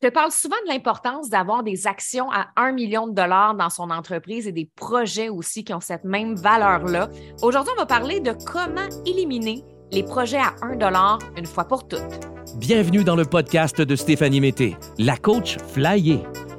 Je te parle souvent de l'importance d'avoir des actions à 1 million de dollars dans son entreprise et des projets aussi qui ont cette même valeur-là. Aujourd'hui, on va parler de comment éliminer les projets à 1 dollar une fois pour toutes. Bienvenue dans le podcast de Stéphanie Mété, la coach Flyer.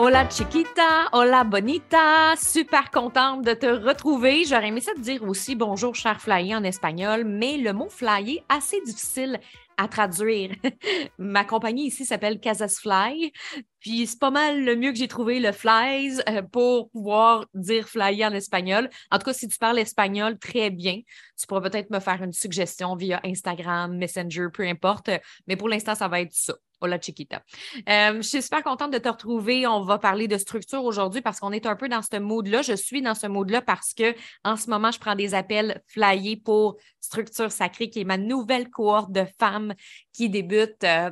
Hola chiquita, hola bonita, super contente de te retrouver. J'aurais aimé ça te dire aussi bonjour cher flyer en espagnol, mais le mot flyer assez difficile à traduire. Ma compagnie ici s'appelle Casas Fly, puis c'est pas mal le mieux que j'ai trouvé le flies euh, pour pouvoir dire flyer en espagnol. En tout cas, si tu parles espagnol très bien, tu pourras peut-être me faire une suggestion via Instagram, Messenger, peu importe, mais pour l'instant, ça va être ça. Hola Chiquita. Euh, je suis super contente de te retrouver. On va parler de structure aujourd'hui parce qu'on est un peu dans ce mode-là. Je suis dans ce mode-là parce que en ce moment, je prends des appels flyés pour Structure Sacrée, qui est ma nouvelle cohorte de femmes qui débute euh,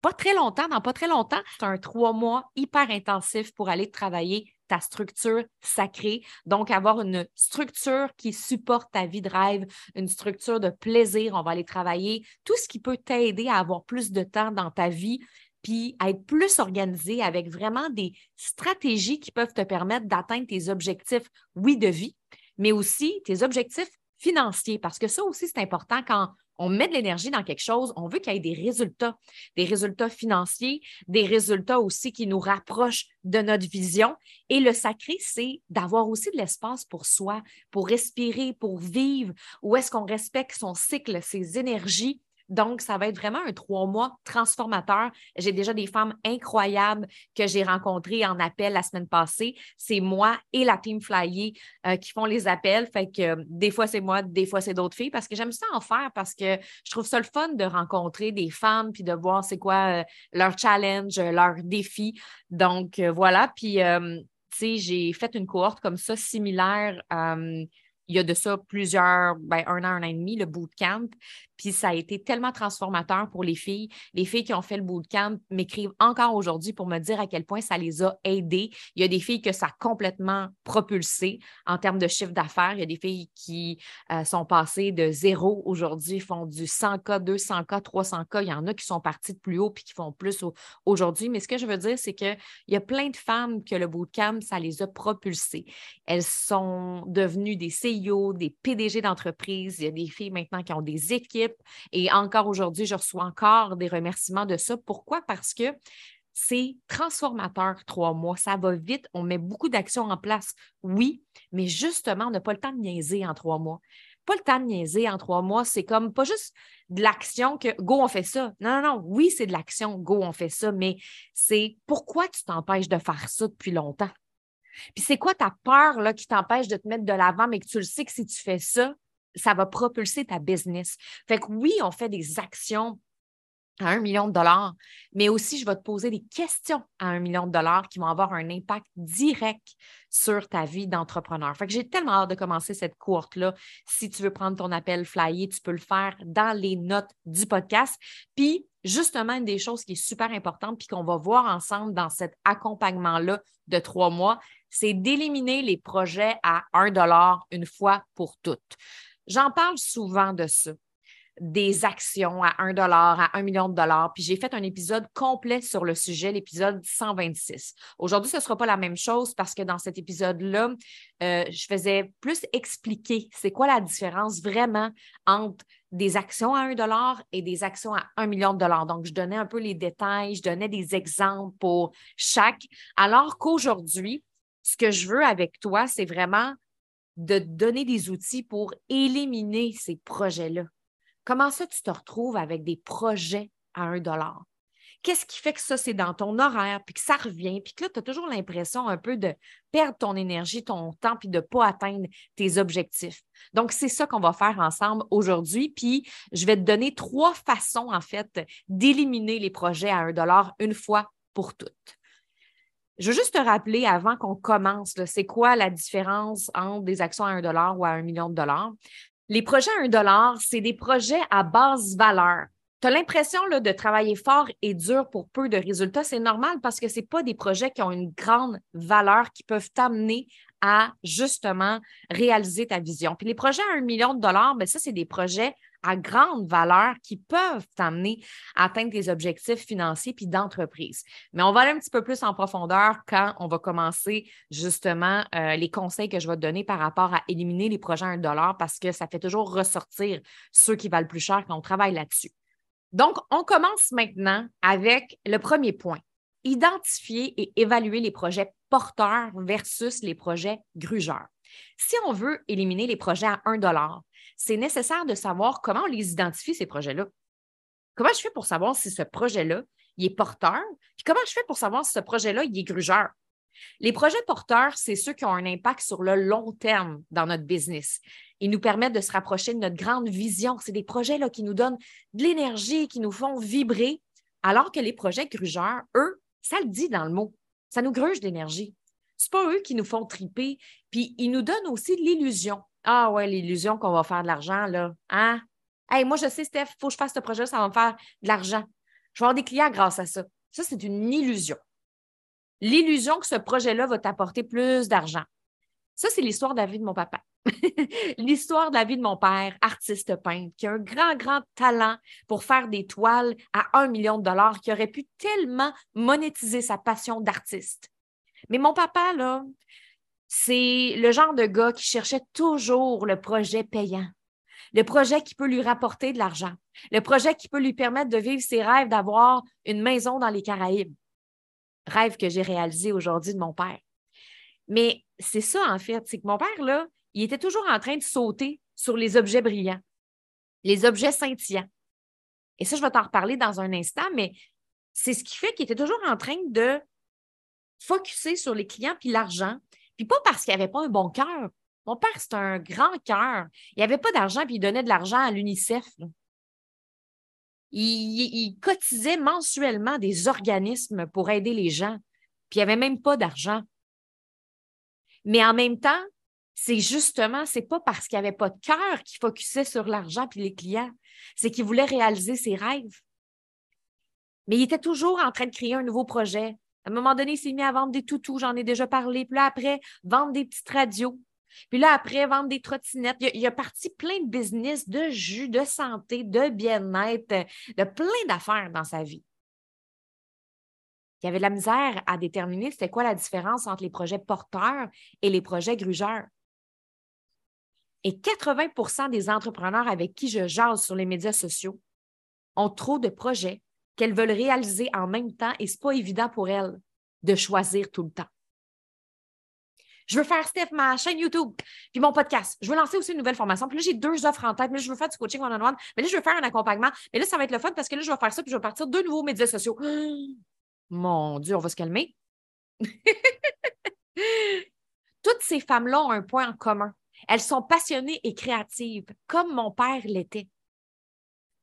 pas très longtemps, dans pas très longtemps. C'est un trois mois hyper intensif pour aller travailler ta structure sacrée. Donc, avoir une structure qui supporte ta vie de rêve, une structure de plaisir. On va aller travailler tout ce qui peut t'aider à avoir plus de temps dans ta vie, puis à être plus organisé avec vraiment des stratégies qui peuvent te permettre d'atteindre tes objectifs, oui, de vie, mais aussi tes objectifs financiers, parce que ça aussi, c'est important quand on met de l'énergie dans quelque chose, on veut qu'il y ait des résultats, des résultats financiers, des résultats aussi qui nous rapprochent de notre vision. Et le sacré, c'est d'avoir aussi de l'espace pour soi, pour respirer, pour vivre, où est-ce qu'on respecte son cycle, ses énergies? Donc, ça va être vraiment un trois mois transformateur. J'ai déjà des femmes incroyables que j'ai rencontrées en appel la semaine passée. C'est moi et la team Flyer euh, qui font les appels. Fait que euh, des fois, c'est moi, des fois, c'est d'autres filles parce que j'aime ça en faire parce que je trouve ça le fun de rencontrer des femmes puis de voir c'est quoi euh, leur challenge, leur défi. Donc, voilà. Puis, tu sais, j'ai fait une cohorte comme ça similaire il y a de ça plusieurs, ben, un an, un an et demi, le bootcamp. Puis ça a été tellement transformateur pour les filles. Les filles qui ont fait le bootcamp m'écrivent encore aujourd'hui pour me dire à quel point ça les a aidées. Il y a des filles que ça a complètement propulsé en termes de chiffre d'affaires. Il y a des filles qui euh, sont passées de zéro aujourd'hui, font du 100K, 200K, 300K. Il y en a qui sont parties de plus haut puis qui font plus aujourd'hui. Mais ce que je veux dire, c'est qu'il y a plein de femmes que le bootcamp, ça les a propulsées. Elles sont devenues des CEO, des PDG d'entreprise. Il y a des filles maintenant qui ont des équipes et encore aujourd'hui, je reçois encore des remerciements de ça. Pourquoi? Parce que c'est transformateur trois mois. Ça va vite. On met beaucoup d'actions en place, oui, mais justement, on n'a pas le temps de niaiser en trois mois. Pas le temps de niaiser en trois mois. C'est comme pas juste de l'action que go, on fait ça. Non, non, non. Oui, c'est de l'action, go, on fait ça, mais c'est pourquoi tu t'empêches de faire ça depuis longtemps? Puis c'est quoi ta peur là, qui t'empêche de te mettre de l'avant, mais que tu le sais que si tu fais ça, ça va propulser ta business? Fait que oui, on fait des actions à un million de dollars, mais aussi je vais te poser des questions à un million de dollars qui vont avoir un impact direct sur ta vie d'entrepreneur. Fait que j'ai tellement hâte de commencer cette courte-là. Si tu veux prendre ton appel flyer, tu peux le faire dans les notes du podcast. Puis, justement, une des choses qui est super importante, puis qu'on va voir ensemble dans cet accompagnement-là de trois mois, c'est d'éliminer les projets à un dollar une fois pour toutes. J'en parle souvent de ça, des actions à 1 dollar, à 1 million de dollars. Puis j'ai fait un épisode complet sur le sujet, l'épisode 126. Aujourd'hui, ce ne sera pas la même chose parce que dans cet épisode-là, euh, je faisais plus expliquer c'est quoi la différence vraiment entre des actions à 1 dollar et des actions à 1 million de dollars. Donc, je donnais un peu les détails, je donnais des exemples pour chaque. Alors qu'aujourd'hui, ce que je veux avec toi, c'est vraiment de te donner des outils pour éliminer ces projets-là. Comment ça, tu te retrouves avec des projets à un dollar? Qu'est-ce qui fait que ça, c'est dans ton horaire, puis que ça revient, puis que là, tu as toujours l'impression un peu de perdre ton énergie, ton temps, puis de ne pas atteindre tes objectifs? Donc, c'est ça qu'on va faire ensemble aujourd'hui. Puis, je vais te donner trois façons, en fait, d'éliminer les projets à un dollar une fois pour toutes. Je veux juste te rappeler avant qu'on commence, c'est quoi la différence entre des actions à 1 dollar ou à 1 million de dollars? Les projets à 1 dollar, c'est des projets à basse valeur. Tu as l'impression de travailler fort et dur pour peu de résultats. C'est normal parce que ce pas des projets qui ont une grande valeur qui peuvent t'amener à justement réaliser ta vision. Puis les projets à un million de dollars, bien, ça, c'est des projets à grande valeur qui peuvent t'amener à atteindre tes objectifs financiers puis d'entreprise. Mais on va aller un petit peu plus en profondeur quand on va commencer justement euh, les conseils que je vais te donner par rapport à éliminer les projets à un dollar parce que ça fait toujours ressortir ceux qui valent plus cher quand on travaille là-dessus. Donc, on commence maintenant avec le premier point. Identifier et évaluer les projets porteurs versus les projets grugeurs. Si on veut éliminer les projets à 1 c'est nécessaire de savoir comment on les identifie, ces projets-là. Comment je fais pour savoir si ce projet-là, il est porteur? Puis comment je fais pour savoir si ce projet-là, il est grugeur? Les projets porteurs, c'est ceux qui ont un impact sur le long terme dans notre business. Ils nous permettent de se rapprocher de notre grande vision. C'est des projets là, qui nous donnent de l'énergie, qui nous font vibrer, alors que les projets grugeurs, eux, ça le dit dans le mot, ça nous gruge d'énergie. Ce pas eux qui nous font triper, puis ils nous donnent aussi l'illusion. Ah ouais, l'illusion qu'on va faire de l'argent, là. Hein? Hey, moi, je sais, Steph, il faut que je fasse ce projet, ça va me faire de l'argent. Je vais avoir des clients grâce à ça. Ça, c'est une illusion l'illusion que ce projet-là va t'apporter plus d'argent. Ça, c'est l'histoire de la vie de mon papa. l'histoire de la vie de mon père, artiste peintre, qui a un grand, grand talent pour faire des toiles à un million de dollars, qui aurait pu tellement monétiser sa passion d'artiste. Mais mon papa, là, c'est le genre de gars qui cherchait toujours le projet payant, le projet qui peut lui rapporter de l'argent, le projet qui peut lui permettre de vivre ses rêves d'avoir une maison dans les Caraïbes rêve que j'ai réalisé aujourd'hui de mon père. Mais c'est ça, en fait, c'est que mon père, là, il était toujours en train de sauter sur les objets brillants, les objets scintillants. Et ça, je vais t'en reparler dans un instant, mais c'est ce qui fait qu'il était toujours en train de focuser sur les clients puis l'argent, puis pas parce qu'il n'avait pas un bon cœur. Mon père, c'est un grand cœur. Il n'avait pas d'argent, puis il donnait de l'argent à l'UNICEF il, cotisait mensuellement des organismes pour aider les gens, puis il n'y avait même pas d'argent. Mais en même temps, c'est justement, c'est pas parce qu'il n'y avait pas de cœur qu'il focusait sur l'argent puis les clients, c'est qu'il voulait réaliser ses rêves. Mais il était toujours en train de créer un nouveau projet. À un moment donné, il s'est mis à vendre des toutous, j'en ai déjà parlé. Puis là, après, vendre des petites radios. Puis là, après, vendre des trottinettes. Il a, parti plein de business, de jus, de santé, de bien-être, de plein d'affaires dans sa vie. Il y avait de la misère à déterminer c'était quoi la différence entre les projets porteurs et les projets grugeurs. Et 80% des entrepreneurs avec qui je jase sur les médias sociaux ont trop de projets qu'elles veulent réaliser en même temps et ce n'est pas évident pour elles de choisir tout le temps. Je veux faire, Steph, ma chaîne YouTube, puis mon podcast. Je veux lancer aussi une nouvelle formation. Puis là, j'ai deux offres en tête. Mais je veux faire du coaching one-on-one. Mais là, je veux faire un accompagnement. Mais là, ça va être le fun parce que là, je vais faire ça, puis je vais partir deux nouveaux médias sociaux. mon Dieu, on va se calmer. Toutes ces femmes-là ont un point en commun. Elles sont passionnées et créatives, comme mon père l'était.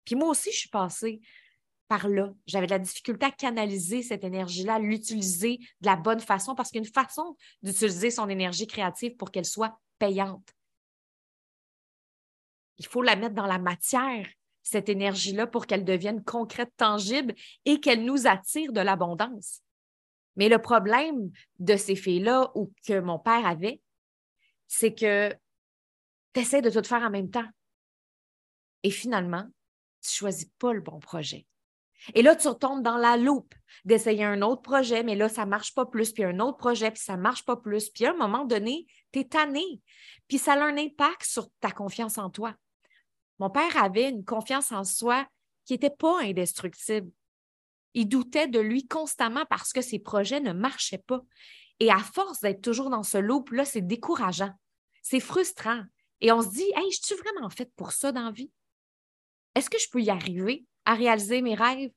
Puis moi aussi, je suis passée par là. J'avais de la difficulté à canaliser cette énergie-là, l'utiliser de la bonne façon parce qu'il y a une façon d'utiliser son énergie créative pour qu'elle soit payante. Il faut la mettre dans la matière, cette énergie-là, pour qu'elle devienne concrète, tangible et qu'elle nous attire de l'abondance. Mais le problème de ces filles-là ou que mon père avait, c'est que tu essaies de tout faire en même temps. Et finalement, tu ne choisis pas le bon projet. Et là, tu retombes dans la loupe d'essayer un autre projet, mais là, ça ne marche pas plus, puis un autre projet, puis ça ne marche pas plus. Puis à un moment donné, tu es tanné. Puis ça a un impact sur ta confiance en toi. Mon père avait une confiance en soi qui n'était pas indestructible. Il doutait de lui constamment parce que ses projets ne marchaient pas. Et à force d'être toujours dans ce loop-là, c'est décourageant. C'est frustrant. Et on se dit, hey, je suis vraiment faite pour ça dans vie? Est-ce que je peux y arriver? à réaliser mes rêves?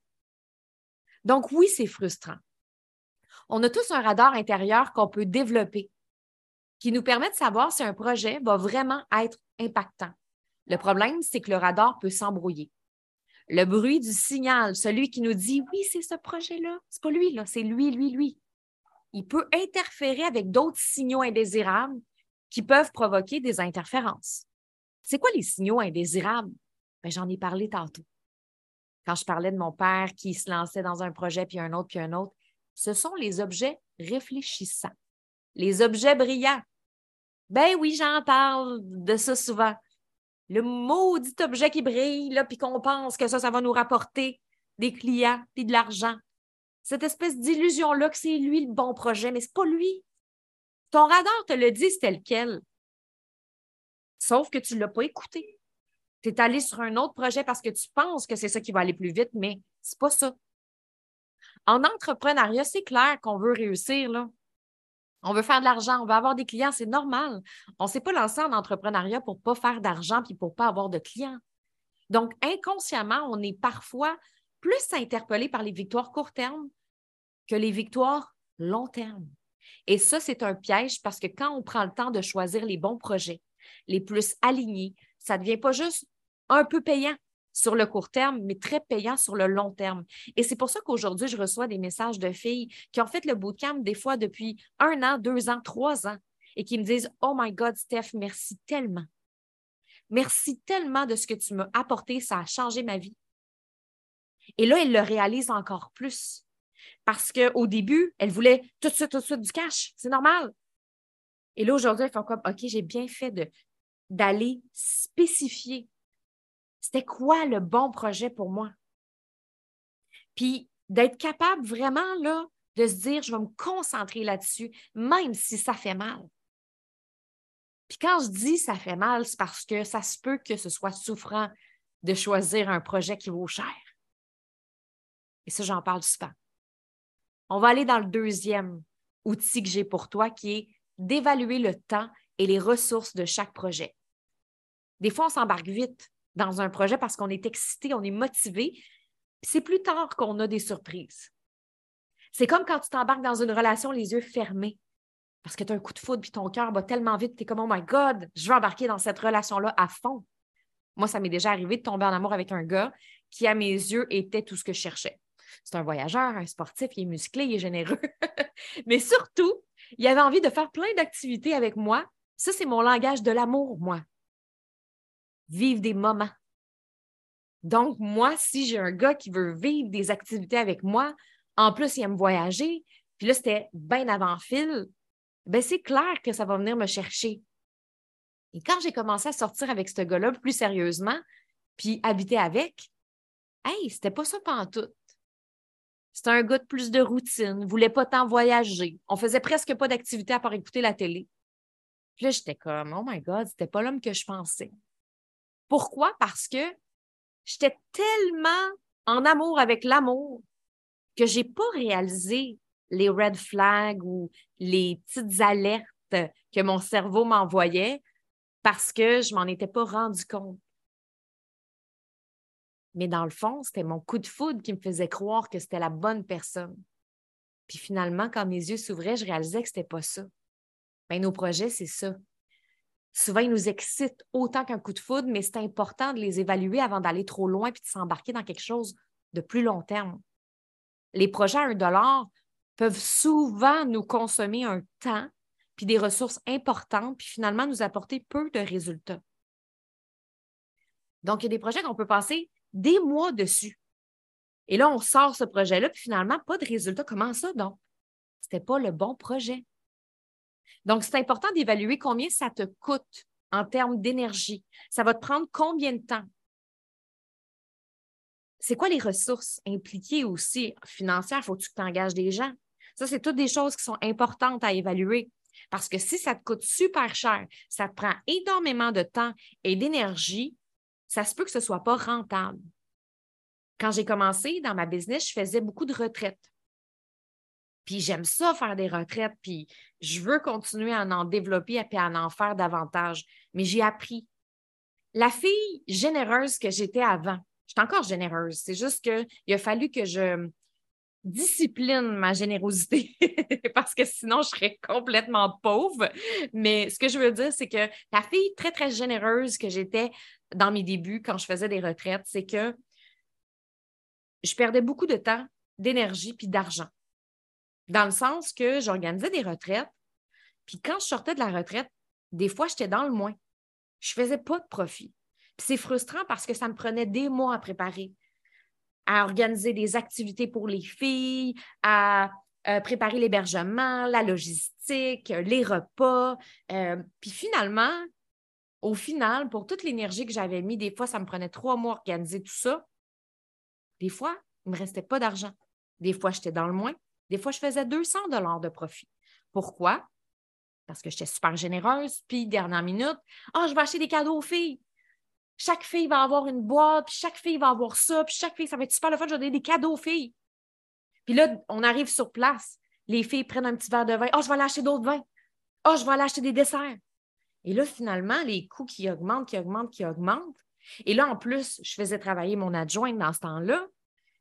Donc oui, c'est frustrant. On a tous un radar intérieur qu'on peut développer qui nous permet de savoir si un projet va vraiment être impactant. Le problème, c'est que le radar peut s'embrouiller. Le bruit du signal, celui qui nous dit oui, c'est ce projet-là, c'est pas lui, c'est lui, lui, lui. il peut interférer avec d'autres signaux indésirables qui peuvent provoquer des interférences. C'est quoi les signaux indésirables? Ben, J'en ai parlé tantôt. Quand je parlais de mon père qui se lançait dans un projet, puis un autre, puis un autre, ce sont les objets réfléchissants, les objets brillants. Ben oui, j'en parle de ça souvent. Le maudit objet qui brille, là, puis qu'on pense que ça, ça va nous rapporter des clients puis de l'argent. Cette espèce d'illusion-là que c'est lui le bon projet, mais c'est pas lui. Ton radar te le dit, c'est lequel. Sauf que tu ne l'as pas écouté. Tu es allé sur un autre projet parce que tu penses que c'est ça qui va aller plus vite, mais c'est pas ça. En entrepreneuriat, c'est clair qu'on veut réussir, là. On veut faire de l'argent, on veut avoir des clients, c'est normal. On ne s'est pas lancé en entrepreneuriat pour ne pas faire d'argent puis pour ne pas avoir de clients. Donc, inconsciemment, on est parfois plus interpellé par les victoires court terme que les victoires long terme. Et ça, c'est un piège parce que quand on prend le temps de choisir les bons projets, les plus alignés, ça ne devient pas juste un peu payant sur le court terme, mais très payant sur le long terme. Et c'est pour ça qu'aujourd'hui, je reçois des messages de filles qui ont fait le bootcamp des fois depuis un an, deux ans, trois ans et qui me disent Oh my God, Steph, merci tellement. Merci tellement de ce que tu m'as apporté, ça a changé ma vie. Et là, elle le réalise encore plus. Parce qu'au début, elle voulait tout de suite, tout de suite du cash. C'est normal. Et là, aujourd'hui, elle fait comme OK, j'ai bien fait d'aller spécifier c'était quoi le bon projet pour moi? Puis d'être capable vraiment de se dire, je vais me concentrer là-dessus, même si ça fait mal. Puis quand je dis ça fait mal, c'est parce que ça se peut que ce soit souffrant de choisir un projet qui vaut cher. Et ça, j'en parle souvent. On va aller dans le deuxième outil que j'ai pour toi, qui est d'évaluer le temps et les ressources de chaque projet. Des fois, on s'embarque vite dans un projet parce qu'on est excité, on est motivé. C'est plus tard qu'on a des surprises. C'est comme quand tu t'embarques dans une relation les yeux fermés parce que tu as un coup de foudre puis ton cœur bat tellement vite, tu es comme Oh my God, je veux embarquer dans cette relation-là à fond. Moi, ça m'est déjà arrivé de tomber en amour avec un gars qui, à mes yeux, était tout ce que je cherchais. C'est un voyageur, un sportif, il est musclé, il est généreux. Mais surtout, il avait envie de faire plein d'activités avec moi. Ça, c'est mon langage de l'amour, moi. Vivre des moments. Donc, moi, si j'ai un gars qui veut vivre des activités avec moi, en plus, il aime voyager, puis là, c'était bien avant fil, ben c'est clair que ça va venir me chercher. Et quand j'ai commencé à sortir avec ce gars-là plus sérieusement, puis habiter avec, hey, c'était pas ça tout. C'était un gars de plus de routine, voulait pas tant voyager. On faisait presque pas d'activité à part écouter la télé. Puis là, j'étais comme, oh my God, c'était pas l'homme que je pensais. Pourquoi? Parce que j'étais tellement en amour avec l'amour que j'ai pas réalisé les red flags ou les petites alertes que mon cerveau m'envoyait parce que je m'en étais pas rendu compte. Mais dans le fond, c'était mon coup de foudre qui me faisait croire que c'était la bonne personne. Puis finalement, quand mes yeux s'ouvraient, je réalisais que c'était pas ça. Mais ben, nos projets, c'est ça. Souvent, ils nous excitent autant qu'un coup de foudre, mais c'est important de les évaluer avant d'aller trop loin puis de s'embarquer dans quelque chose de plus long terme. Les projets à un dollar peuvent souvent nous consommer un temps puis des ressources importantes, puis finalement nous apporter peu de résultats. Donc, il y a des projets qu'on peut passer des mois dessus. Et là, on sort ce projet-là, puis finalement, pas de résultat. Comment ça, donc? Ce n'était pas le bon projet. Donc, c'est important d'évaluer combien ça te coûte en termes d'énergie. Ça va te prendre combien de temps? C'est quoi les ressources impliquées aussi financières? Faut-tu que tu engages des gens? Ça, c'est toutes des choses qui sont importantes à évaluer. Parce que si ça te coûte super cher, ça te prend énormément de temps et d'énergie, ça se peut que ce ne soit pas rentable. Quand j'ai commencé dans ma business, je faisais beaucoup de retraites. Puis j'aime ça faire des retraites, puis je veux continuer à en développer et à en faire davantage. Mais j'ai appris. La fille généreuse que j'étais avant, j'étais encore généreuse. C'est juste qu'il a fallu que je discipline ma générosité parce que sinon je serais complètement pauvre. Mais ce que je veux dire, c'est que la fille très, très généreuse que j'étais dans mes débuts quand je faisais des retraites, c'est que je perdais beaucoup de temps, d'énergie puis d'argent. Dans le sens que j'organisais des retraites, puis quand je sortais de la retraite, des fois, j'étais dans le moins. Je ne faisais pas de profit. Puis c'est frustrant parce que ça me prenait des mois à préparer, à organiser des activités pour les filles, à euh, préparer l'hébergement, la logistique, les repas. Euh, puis finalement, au final, pour toute l'énergie que j'avais mis, des fois, ça me prenait trois mois à organiser tout ça. Des fois, il ne me restait pas d'argent. Des fois, j'étais dans le moins. Des fois, je faisais 200 dollars de profit. Pourquoi? Parce que j'étais super généreuse. Puis, dernière minute, ah, je vais acheter des cadeaux aux filles. Chaque fille va avoir une boîte, puis chaque fille va avoir ça, puis chaque fille, ça va être super le fun, je vais donner des cadeaux aux filles. Puis là, on arrive sur place. Les filles prennent un petit verre de vin. Oh, je vais aller acheter d'autres vins. Oh, je vais aller acheter des desserts. Et là, finalement, les coûts qui augmentent, qui augmentent, qui augmentent. Et là, en plus, je faisais travailler mon adjointe dans ce temps-là.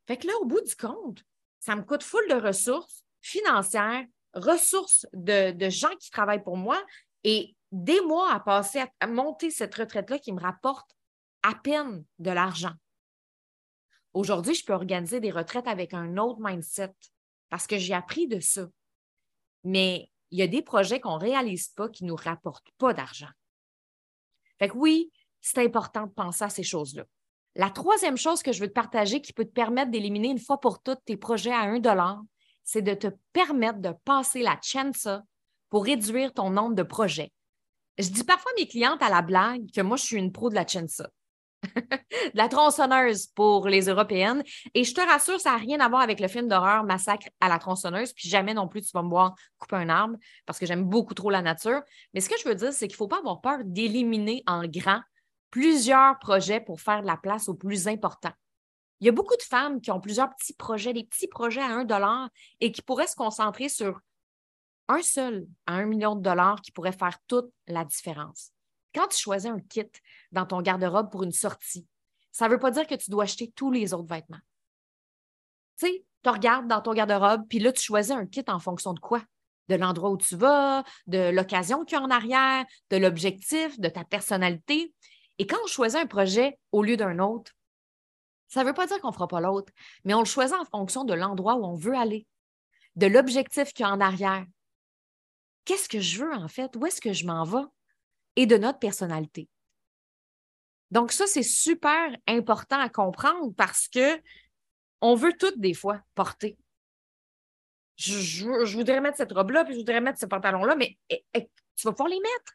Fait que là, au bout du compte, ça me coûte full de ressources financières, ressources de, gens qui travaillent pour moi et des mois à passer à, monter cette retraite-là qui me rapporte à peine de l'argent. Aujourd'hui, je peux organiser des retraites avec un autre mindset parce que j'ai appris de ça. Mais il y a des projets qu'on ne réalise pas qui ne nous rapportent pas d'argent. Fait que oui, c'est important de penser à ces choses-là. La troisième chose que je veux te partager qui peut te permettre d'éliminer une fois pour toutes tes projets à 1 dollar, c'est de te permettre de passer la chansa pour réduire ton nombre de projets. Je dis parfois à mes clientes à la blague que moi, je suis une pro de la chansa. de la tronçonneuse pour les Européennes. Et je te rassure, ça n'a rien à voir avec le film d'horreur Massacre à la tronçonneuse. Puis jamais non plus tu vas me voir couper un arbre parce que j'aime beaucoup trop la nature. Mais ce que je veux dire, c'est qu'il ne faut pas avoir peur d'éliminer en grand plusieurs projets pour faire de la place aux plus importants. Il y a beaucoup de femmes qui ont plusieurs petits projets, des petits projets à un dollar et qui pourraient se concentrer sur un seul à un million de dollars qui pourrait faire toute la différence. Quand tu choisis un kit dans ton garde-robe pour une sortie, ça ne veut pas dire que tu dois acheter tous les autres vêtements. Tu sais, tu regardes dans ton garde-robe, puis là, tu choisis un kit en fonction de quoi? De l'endroit où tu vas, de l'occasion qu'il y a en arrière, de l'objectif, de ta personnalité. Et quand on choisit un projet au lieu d'un autre, ça ne veut pas dire qu'on ne fera pas l'autre, mais on le choisit en fonction de l'endroit où on veut aller, de l'objectif qu'il y a en arrière. Qu'est-ce que je veux en fait? Où est-ce que je m'en vais? et de notre personnalité. Donc, ça, c'est super important à comprendre parce que on veut toutes des fois porter. Je, voudrais mettre cette robe-là, puis je voudrais mettre ce pantalon-là, mais eh, eh, tu vas pouvoir les mettre.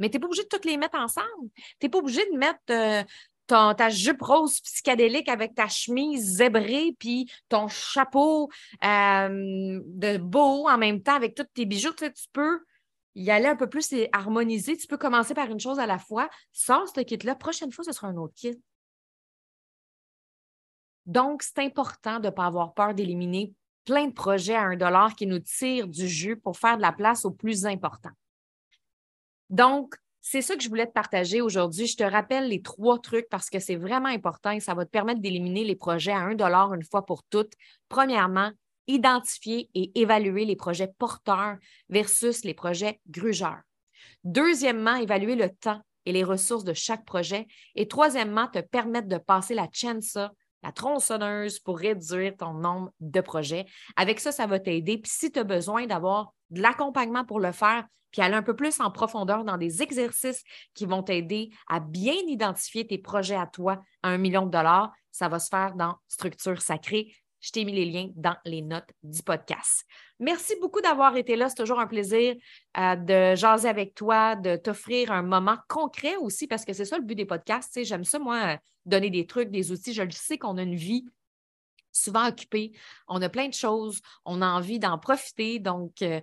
Mais tu n'es pas obligé de toutes les mettre ensemble. Tu n'es pas obligé de mettre euh, ta jupe rose psychédélique avec ta chemise zébrée, puis ton chapeau euh, de beau en même temps avec tous tes bijoux. Tu, tu peux y aller un peu plus et harmoniser. Tu peux commencer par une chose à la fois. Sors ce kit-là. Prochaine fois, ce sera un autre kit. Donc, c'est important de ne pas avoir peur d'éliminer plein de projets à un dollar qui nous tirent du jus pour faire de la place au plus important. Donc, c'est ça que je voulais te partager aujourd'hui. Je te rappelle les trois trucs parce que c'est vraiment important et ça va te permettre d'éliminer les projets à un dollar une fois pour toutes. Premièrement, identifier et évaluer les projets porteurs versus les projets grugeurs. Deuxièmement, évaluer le temps et les ressources de chaque projet. Et troisièmement, te permettre de passer la chansa, la tronçonneuse pour réduire ton nombre de projets. Avec ça, ça va t'aider. Puis si tu as besoin d'avoir de l'accompagnement pour le faire, puis aller un peu plus en profondeur dans des exercices qui vont t'aider à bien identifier tes projets à toi à un million de dollars, ça va se faire dans Structure Sacrée. Je t'ai mis les liens dans les notes du podcast. Merci beaucoup d'avoir été là. C'est toujours un plaisir euh, de jaser avec toi, de t'offrir un moment concret aussi, parce que c'est ça le but des podcasts. J'aime ça, moi, donner des trucs, des outils. Je le sais qu'on a une vie souvent occupée. On a plein de choses. On a envie d'en profiter. Donc, euh,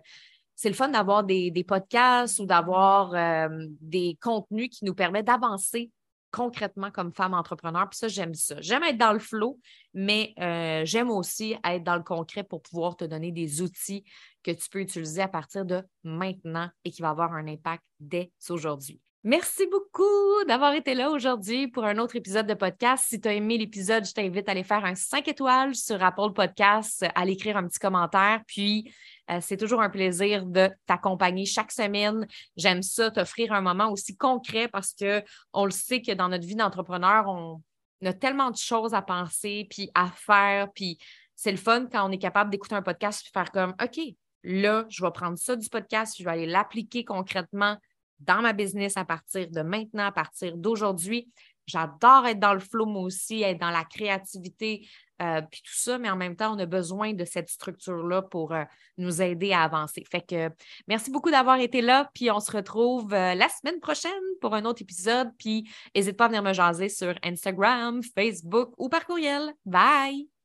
c'est le fun d'avoir des, podcasts ou d'avoir euh, des contenus qui nous permettent d'avancer concrètement comme femme entrepreneur. Puis ça, j'aime ça. J'aime être dans le flow, mais euh, j'aime aussi être dans le concret pour pouvoir te donner des outils que tu peux utiliser à partir de maintenant et qui va avoir un impact dès aujourd'hui. Merci beaucoup d'avoir été là aujourd'hui pour un autre épisode de podcast. Si tu as aimé l'épisode, je t'invite à aller faire un 5 étoiles sur Apple Podcast, à l'écrire un petit commentaire. Puis, euh, c'est toujours un plaisir de t'accompagner chaque semaine. J'aime ça, t'offrir un moment aussi concret parce qu'on le sait que dans notre vie d'entrepreneur, on a tellement de choses à penser, puis à faire, puis c'est le fun quand on est capable d'écouter un podcast et faire comme OK, là, je vais prendre ça du podcast, je vais aller l'appliquer concrètement dans ma business à partir de maintenant, à partir d'aujourd'hui. J'adore être dans le flow, moi aussi, être dans la créativité, euh, puis tout ça, mais en même temps, on a besoin de cette structure-là pour euh, nous aider à avancer. Fait que merci beaucoup d'avoir été là, puis on se retrouve euh, la semaine prochaine pour un autre épisode, puis n'hésite pas à venir me jaser sur Instagram, Facebook ou par courriel. Bye!